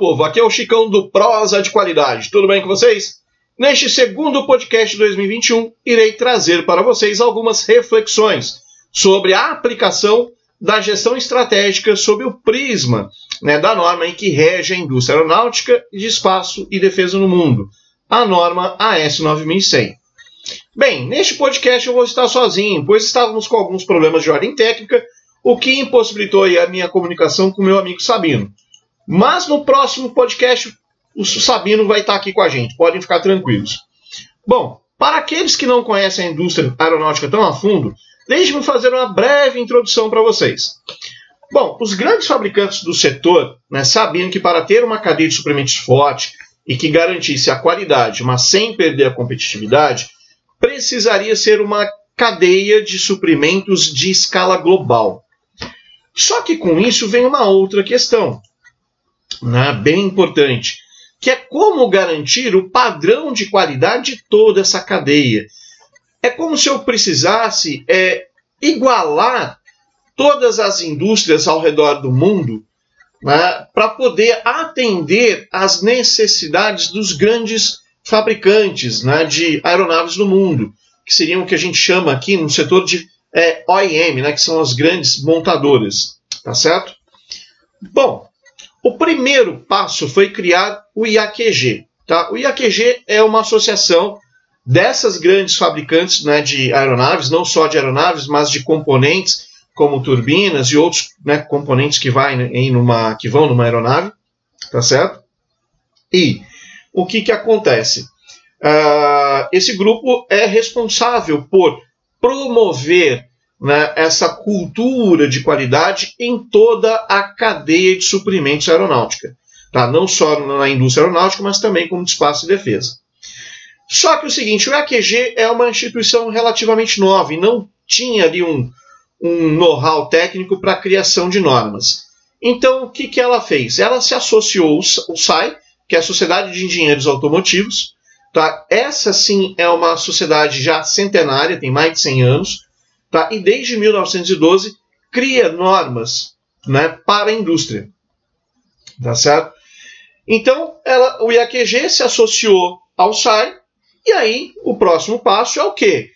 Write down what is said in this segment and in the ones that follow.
Povo, aqui é o Chicão do Prosa de Qualidade. Tudo bem com vocês? Neste segundo podcast de 2021, irei trazer para vocês algumas reflexões sobre a aplicação da gestão estratégica sob o prisma né, da norma em que rege a indústria aeronáutica de espaço e defesa no mundo, a norma AS 9100. Bem, neste podcast eu vou estar sozinho, pois estávamos com alguns problemas de ordem técnica, o que impossibilitou a minha comunicação com meu amigo Sabino. Mas no próximo podcast o Sabino vai estar aqui com a gente, podem ficar tranquilos. Bom, para aqueles que não conhecem a indústria aeronáutica tão a fundo, deixe-me fazer uma breve introdução para vocês. Bom, os grandes fabricantes do setor né, sabiam que para ter uma cadeia de suprimentos forte e que garantisse a qualidade, mas sem perder a competitividade, precisaria ser uma cadeia de suprimentos de escala global. Só que com isso vem uma outra questão né, bem importante, que é como garantir o padrão de qualidade de toda essa cadeia. É como se eu precisasse é, igualar todas as indústrias ao redor do mundo né, para poder atender às necessidades dos grandes fabricantes né, de aeronaves do mundo, que seriam o que a gente chama aqui no setor de é, OEM, né, que são as grandes montadoras, tá certo? Bom, o primeiro passo foi criar o IAQG. Tá? O IAQG é uma associação dessas grandes fabricantes né, de aeronaves, não só de aeronaves, mas de componentes como turbinas e outros né, componentes que, vai em numa, que vão numa aeronave, tá certo? E o que, que acontece? Uh, esse grupo é responsável por promover né, essa cultura de qualidade em toda a cadeia de suprimentos aeronáutica. Tá? Não só na indústria aeronáutica, mas também como espaço e defesa. Só que o seguinte, o AQG é uma instituição relativamente nova e não tinha ali um, um know-how técnico para a criação de normas. Então, o que, que ela fez? Ela se associou ao SAI, que é a Sociedade de Engenheiros Automotivos. Tá? Essa sim é uma sociedade já centenária, tem mais de 100 anos, Tá? E desde 1912 cria normas né, para a indústria. Tá certo? Então, ela, o IAQG se associou ao SAI, e aí o próximo passo é o quê?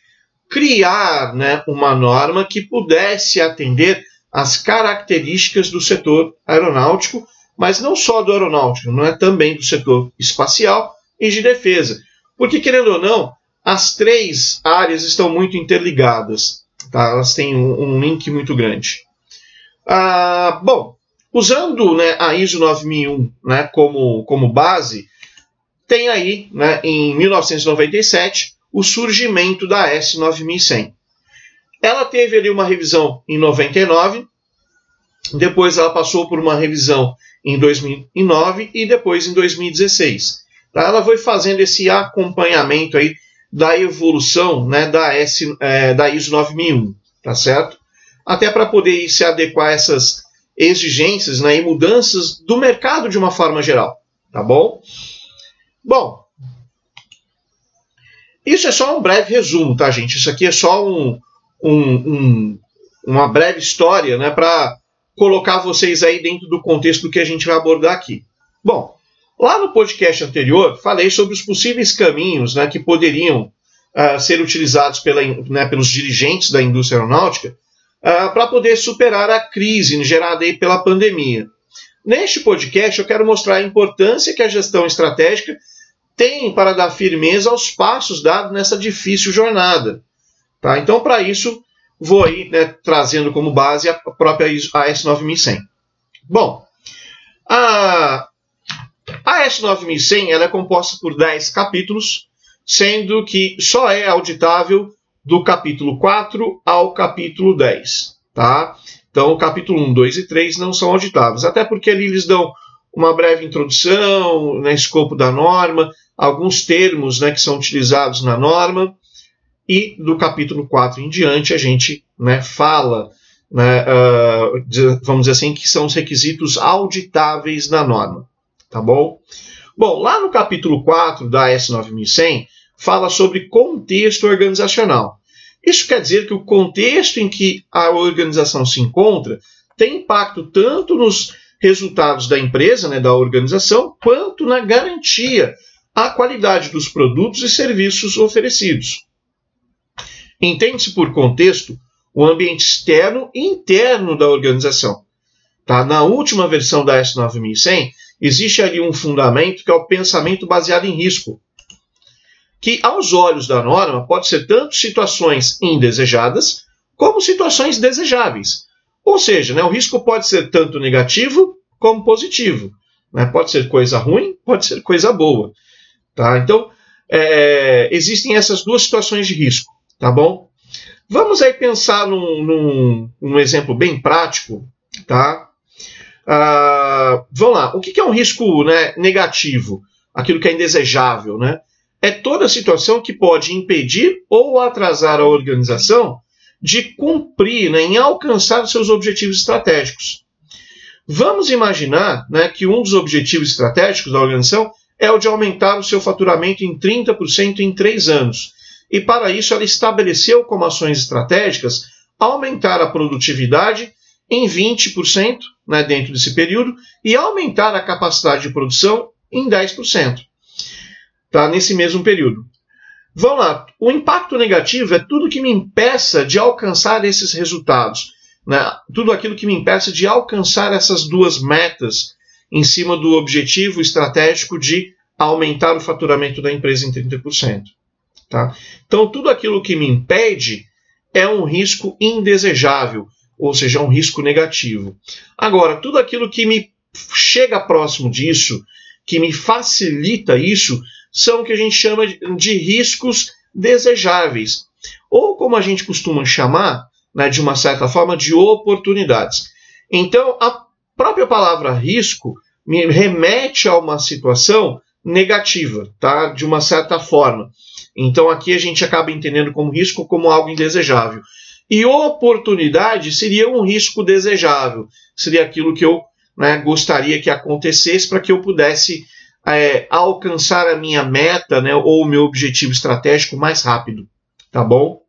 Criar né, uma norma que pudesse atender as características do setor aeronáutico, mas não só do aeronáutico, não é também do setor espacial e de defesa. Porque, querendo ou não, as três áreas estão muito interligadas. Tá? Elas têm um, um link muito grande. Ah, bom, usando né, a ISO 9001 né, como, como base, tem aí, né, em 1997, o surgimento da S9100. Ela teve ali uma revisão em 99, depois ela passou por uma revisão em 2009 e depois em 2016. Tá? Ela foi fazendo esse acompanhamento aí da evolução né, da, S, é, da ISO 9001, tá certo? Até para poder se adequar a essas exigências né, e mudanças do mercado de uma forma geral, tá bom? Bom, isso é só um breve resumo, tá, gente? Isso aqui é só um, um, um, uma breve história né, para colocar vocês aí dentro do contexto que a gente vai abordar aqui. Bom, Lá no podcast anterior, falei sobre os possíveis caminhos né, que poderiam uh, ser utilizados pela, né, pelos dirigentes da indústria aeronáutica uh, para poder superar a crise gerada aí pela pandemia. Neste podcast, eu quero mostrar a importância que a gestão estratégica tem para dar firmeza aos passos dados nessa difícil jornada. Tá? Então, para isso, vou aí né, trazendo como base a própria AS 9100. Bom, a, a S9100 ela é composta por 10 capítulos, sendo que só é auditável do capítulo 4 ao capítulo 10. Tá? Então, o capítulo 1, 2 e 3 não são auditáveis, até porque ali eles dão uma breve introdução, né, escopo da norma, alguns termos né, que são utilizados na norma, e do capítulo 4 em diante a gente né, fala, né, uh, vamos dizer assim, que são os requisitos auditáveis da norma tá bom? Bom, lá no capítulo 4 da S9100 fala sobre contexto organizacional. Isso quer dizer que o contexto em que a organização se encontra tem impacto tanto nos resultados da empresa, né, da organização, quanto na garantia à qualidade dos produtos e serviços oferecidos. Entende-se por contexto o ambiente externo e interno da organização. Tá? Na última versão da S9100, existe ali um fundamento que é o pensamento baseado em risco, que aos olhos da norma pode ser tanto situações indesejadas como situações desejáveis. Ou seja, né, o risco pode ser tanto negativo como positivo. Né? Pode ser coisa ruim, pode ser coisa boa. Tá? Então, é, existem essas duas situações de risco. Tá bom? Vamos aí pensar num, num, num exemplo bem prático. Tá? Ah, vamos lá. O que é um risco né, negativo? Aquilo que é indesejável. Né? É toda situação que pode impedir ou atrasar a organização de cumprir, né, em alcançar seus objetivos estratégicos. Vamos imaginar né, que um dos objetivos estratégicos da organização é o de aumentar o seu faturamento em 30% em três anos. E para isso ela estabeleceu como ações estratégicas aumentar a produtividade em 20% né, dentro desse período e aumentar a capacidade de produção em 10%. Tá, nesse mesmo período. Vamos lá. O impacto negativo é tudo que me impeça de alcançar esses resultados. Né? Tudo aquilo que me impeça de alcançar essas duas metas em cima do objetivo estratégico de aumentar o faturamento da empresa em 30%. Tá? Então, tudo aquilo que me impede é um risco indesejável, ou seja, um risco negativo. Agora, tudo aquilo que me chega próximo disso, que me facilita isso, são o que a gente chama de riscos desejáveis, ou como a gente costuma chamar, né, de uma certa forma, de oportunidades. Então, a própria palavra risco me remete a uma situação negativa, tá? De uma certa forma. Então, aqui a gente acaba entendendo como risco como algo indesejável. E oportunidade seria um risco desejável, seria aquilo que eu né, gostaria que acontecesse para que eu pudesse é, alcançar a minha meta né, ou o meu objetivo estratégico mais rápido. Tá bom?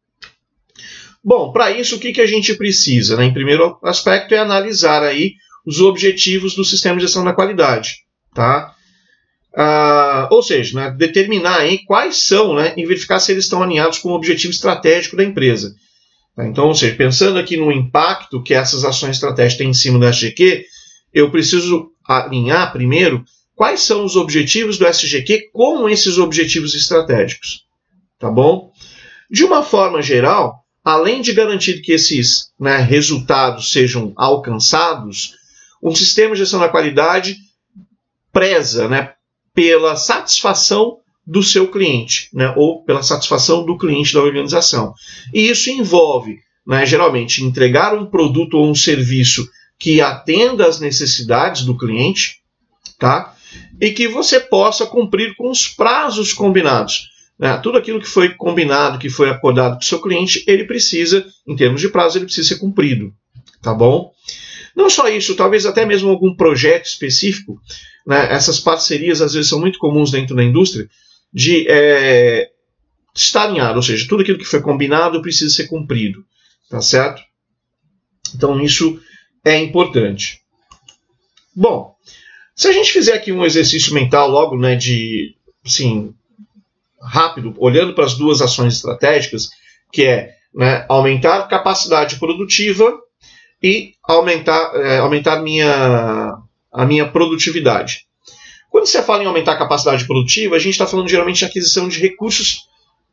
Bom, para isso o que, que a gente precisa? Né? Em primeiro aspecto é analisar aí os objetivos do sistema de gestão da qualidade. Tá? Ah, ou seja, né, determinar aí quais são né, e verificar se eles estão alinhados com o objetivo estratégico da empresa. Tá? Então, ou seja, pensando aqui no impacto que essas ações estratégicas têm em cima do SGQ, eu preciso alinhar primeiro quais são os objetivos do SGQ com esses objetivos estratégicos. Tá bom? De uma forma geral, além de garantir que esses né, resultados sejam alcançados, um sistema de gestão da qualidade preza né, pela satisfação do seu cliente, né, ou pela satisfação do cliente da organização. E isso envolve, né, geralmente, entregar um produto ou um serviço que atenda às necessidades do cliente, tá? e que você possa cumprir com os prazos combinados. Né? Tudo aquilo que foi combinado, que foi acordado com o seu cliente, ele precisa, em termos de prazo, ele precisa ser cumprido. Tá bom? Não só isso, talvez até mesmo algum projeto específico. Né? Essas parcerias às vezes são muito comuns dentro da indústria de é, estar alinhado, ou seja, tudo aquilo que foi combinado precisa ser cumprido. Tá certo? Então isso é importante. Bom, se a gente fizer aqui um exercício mental logo, né, de, assim, rápido, olhando para as duas ações estratégicas, que é né, aumentar capacidade produtiva e aumentar, é, aumentar minha, a minha produtividade. Quando você fala em aumentar a capacidade produtiva, a gente está falando geralmente de aquisição de recursos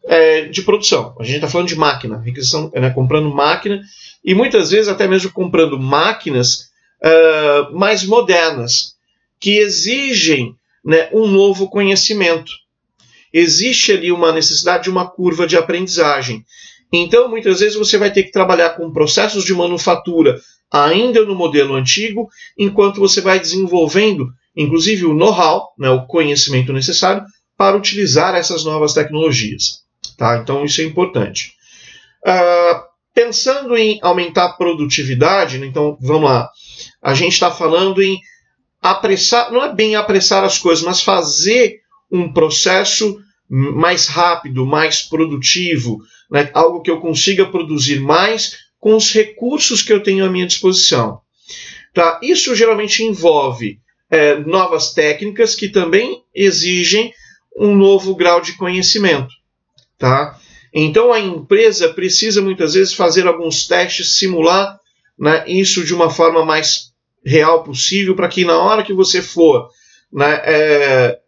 é, de produção. A gente está falando de máquina, aquisição, né, comprando máquina e muitas vezes até mesmo comprando máquinas uh, mais modernas, que exigem né, um novo conhecimento. Existe ali uma necessidade de uma curva de aprendizagem. Então, muitas vezes, você vai ter que trabalhar com processos de manufatura ainda no modelo antigo, enquanto você vai desenvolvendo, inclusive, o know-how, né, o conhecimento necessário para utilizar essas novas tecnologias. Tá? Então, isso é importante. Uh, pensando em aumentar a produtividade, né, então, vamos lá. A gente está falando em apressar, não é bem apressar as coisas, mas fazer um processo mais rápido, mais produtivo, né? algo que eu consiga produzir mais com os recursos que eu tenho à minha disposição. Tá? Isso geralmente envolve é, novas técnicas que também exigem um novo grau de conhecimento. Tá? Então a empresa precisa muitas vezes fazer alguns testes, simular né, isso de uma forma mais real possível, para que na hora que você for né, é,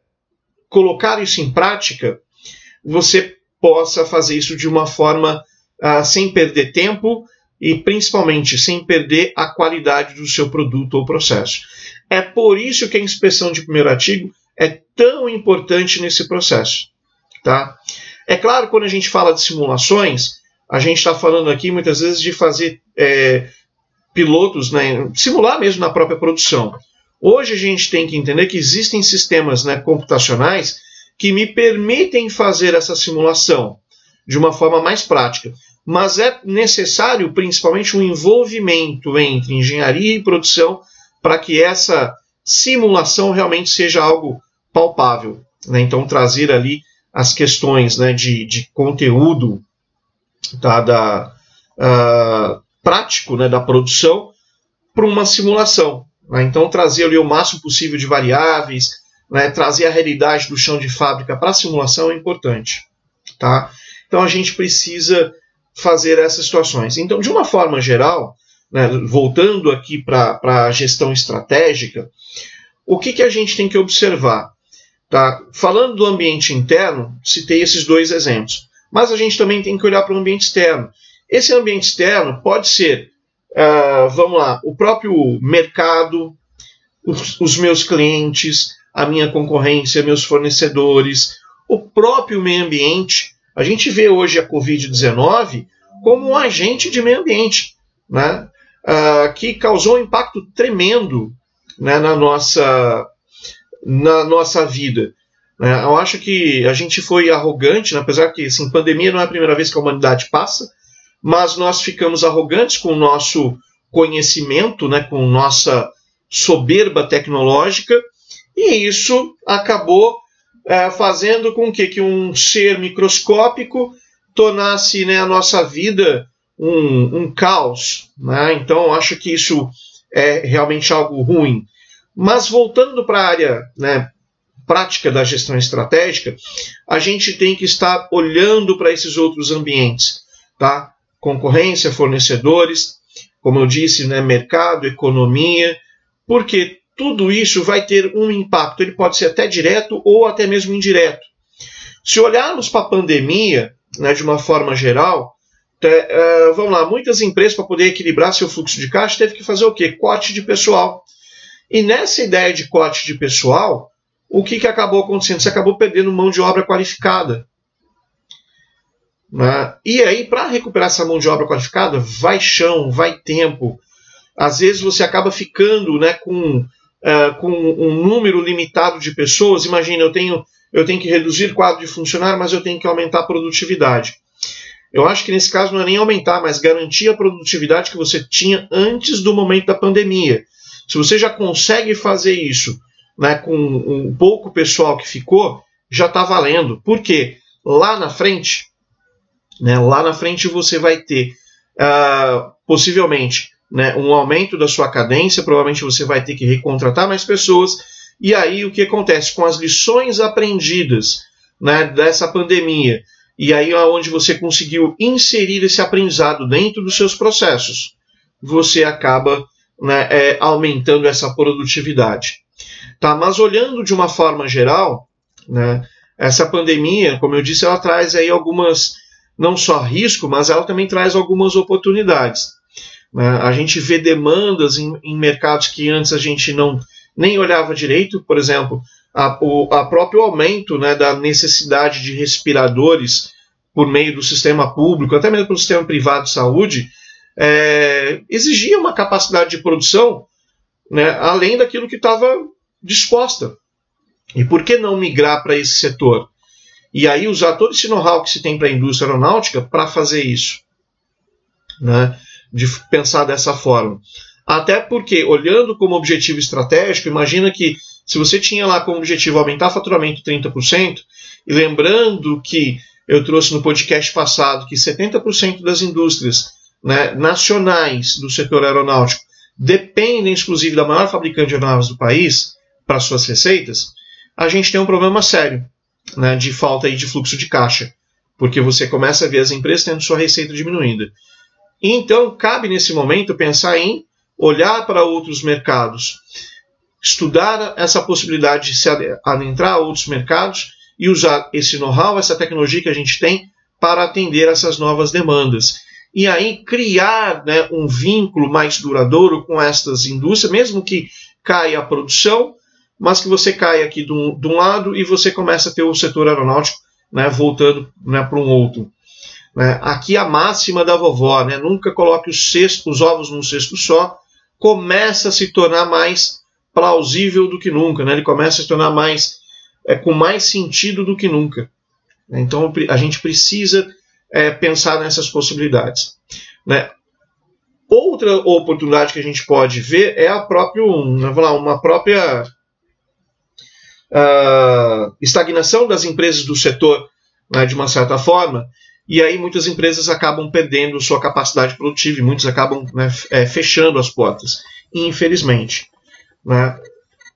colocar isso em prática, você possa fazer isso de uma forma uh, sem perder tempo e principalmente sem perder a qualidade do seu produto ou processo. É por isso que a inspeção de primeiro artigo é tão importante nesse processo. Tá? É claro, quando a gente fala de simulações, a gente está falando aqui muitas vezes de fazer é, pilotos, né, simular mesmo na própria produção. Hoje a gente tem que entender que existem sistemas né, computacionais que me permitem fazer essa simulação de uma forma mais prática. Mas é necessário, principalmente, um envolvimento entre engenharia e produção para que essa simulação realmente seja algo palpável. Né? Então, trazer ali as questões né, de, de conteúdo tá, da, uh, prático né, da produção para uma simulação. Né? Então, trazer ali o máximo possível de variáveis, né, trazer a realidade do chão de fábrica para a simulação é importante. Tá? Então, a gente precisa fazer essas situações. Então, de uma forma geral, né, voltando aqui para a gestão estratégica, o que, que a gente tem que observar? Tá? Falando do ambiente interno, citei esses dois exemplos. Mas a gente também tem que olhar para o ambiente externo. Esse ambiente externo pode ser, uh, vamos lá, o próprio mercado, os, os meus clientes, a minha concorrência, meus fornecedores, o próprio meio ambiente. A gente vê hoje a Covid-19 como um agente de meio ambiente, né? Uh, que causou um impacto tremendo né, na, nossa, na nossa vida. Né? Eu acho que a gente foi arrogante, né? apesar que assim, pandemia não é a primeira vez que a humanidade passa, mas nós ficamos arrogantes com o nosso conhecimento, né, com nossa soberba tecnológica, e isso acabou é, fazendo com que, que um ser microscópico tornasse né, a nossa vida um, um caos. Né? Então, acho que isso é realmente algo ruim. Mas voltando para a área né, prática da gestão estratégica, a gente tem que estar olhando para esses outros ambientes. Tá? concorrência, fornecedores, como eu disse, né, mercado, economia, porque tudo isso vai ter um impacto. Ele pode ser até direto ou até mesmo indireto. Se olharmos para a pandemia, né, de uma forma geral, uh, vamos lá, muitas empresas, para poder equilibrar seu fluxo de caixa, teve que fazer o quê? Corte de pessoal. E nessa ideia de corte de pessoal, o que, que acabou acontecendo? Você acabou perdendo mão de obra qualificada. Né? E aí, para recuperar essa mão de obra qualificada, vai chão, vai tempo. Às vezes você acaba ficando né, com, uh, com um número limitado de pessoas. Imagina, eu tenho, eu tenho que reduzir quadro de funcionário, mas eu tenho que aumentar a produtividade. Eu acho que nesse caso não é nem aumentar, mas garantir a produtividade que você tinha antes do momento da pandemia. Se você já consegue fazer isso né, com um pouco pessoal que ficou, já está valendo. Por quê? Lá na frente, né? Lá na frente você vai ter uh, possivelmente né, um aumento da sua cadência, provavelmente você vai ter que recontratar mais pessoas. E aí o que acontece com as lições aprendidas né, dessa pandemia? E aí onde você conseguiu inserir esse aprendizado dentro dos seus processos, você acaba né, é, aumentando essa produtividade. Tá? Mas olhando de uma forma geral, né, essa pandemia, como eu disse, ela traz aí algumas não só risco, mas ela também traz algumas oportunidades. Né? A gente vê demandas em, em, mercados que antes a gente não nem olhava direito, por exemplo, a, o a próprio aumento né, da necessidade de respiradores por meio do sistema público, até mesmo pelo sistema privado de saúde, é, exigia uma capacidade de produção né, além daquilo que estava disposta. E por que não migrar para esse setor? e aí usar todo esse know-how que se tem para a indústria aeronáutica para fazer isso. Né? De pensar dessa forma. Até porque, olhando como objetivo estratégico, imagina que se você tinha lá como objetivo aumentar faturamento 30%, e lembrando que eu trouxe no podcast passado que 70% das indústrias né, nacionais do setor aeronáutico dependem exclusive da maior fabricante de aeronaves do país para suas receitas, a gente tem um problema sério né, de falta aí de fluxo de caixa, porque você começa a ver as empresas tendo sua receita diminuída. Então, cabe nesse momento pensar em olhar para outros mercados, estudar essa possibilidade de se adentrar a outros mercados e usar esse know-how, essa tecnologia que a gente tem para atender essas novas demandas. E aí criar né, um vínculo mais duradouro com estas indústrias, mesmo que caia a produção, mas que você caia aqui de um, de um lado e você começa a ter o setor aeronáutico né, voltando né, para um outro. Né? Aqui a máxima da vovó, né, nunca coloque os, cestos, os ovos num cesto só, começa a se tornar mais plausível do que nunca, né? ele começa a se tornar mais é, com mais sentido do que nunca. Então a gente precisa é, pensar nessas possibilidades. Né? Outra oportunidade que a gente pode ver é a própria, uma própria uh, estagnação das empresas do setor, né, de uma certa forma, e aí muitas empresas acabam perdendo sua capacidade produtiva e muitos acabam né, é, fechando as portas, infelizmente. Né?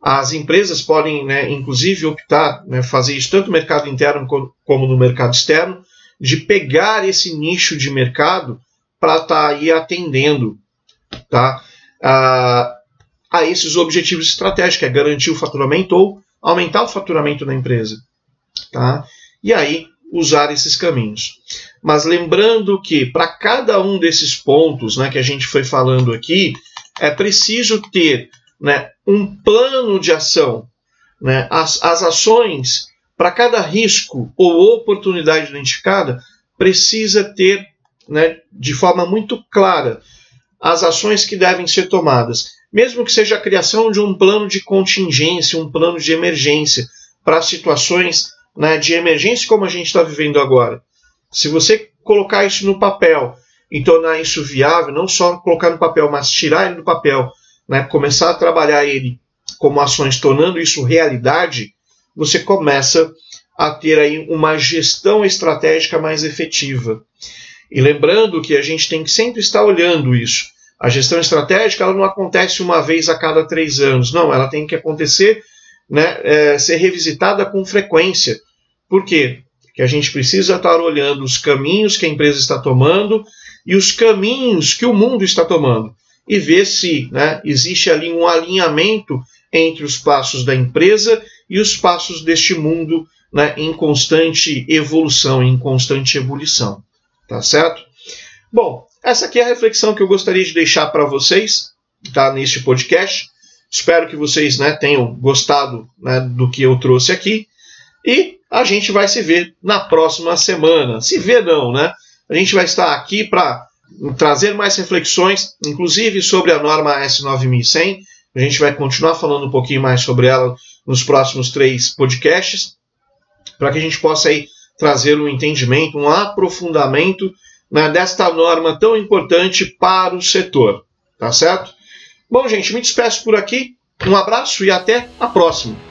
As empresas podem, né, inclusive, optar, né, fazer isso tanto no mercado interno como no mercado externo, de pegar esse nicho de mercado para estar tá aí atendendo tá, a, a esses objetivos estratégicos, é garantir o faturamento ou aumentar o faturamento da empresa. Tá? E aí, usar esses caminhos. Mas lembrando que para cada um desses pontos né, que a gente foi falando aqui, é preciso ter né, um plano de ação. Né, as, as ações, para cada risco ou oportunidade identificada, precisa ter né, de forma muito clara as ações que devem ser tomadas mesmo que seja a criação de um plano de contingência, um plano de emergência, para situações né, de emergência como a gente está vivendo agora. Se você colocar isso no papel e tornar isso viável, não só colocar no papel, mas tirar ele do papel, né, começar a trabalhar ele como ações, tornando isso realidade, você começa a ter aí uma gestão estratégica mais efetiva. E lembrando que a gente tem que sempre estar olhando isso. A gestão estratégica ela não acontece uma vez a cada três anos, não, ela tem que acontecer, né, é, ser revisitada com frequência. Por quê? Porque a gente precisa estar olhando os caminhos que a empresa está tomando e os caminhos que o mundo está tomando e ver se né, existe ali um alinhamento entre os passos da empresa e os passos deste mundo né, em constante evolução, em constante ebulição. Tá certo? Bom, essa aqui é a reflexão que eu gostaria de deixar para vocês, tá, neste podcast. Espero que vocês né, tenham gostado né, do que eu trouxe aqui. E a gente vai se ver na próxima semana. Se vê não, né? A gente vai estar aqui para trazer mais reflexões, inclusive sobre a norma S9100. A gente vai continuar falando um pouquinho mais sobre ela nos próximos três podcasts, para que a gente possa aí trazer um entendimento, um aprofundamento né, desta norma tão importante para o setor. Tá certo? Bom, gente, me despeço por aqui. Um abraço e até a próxima.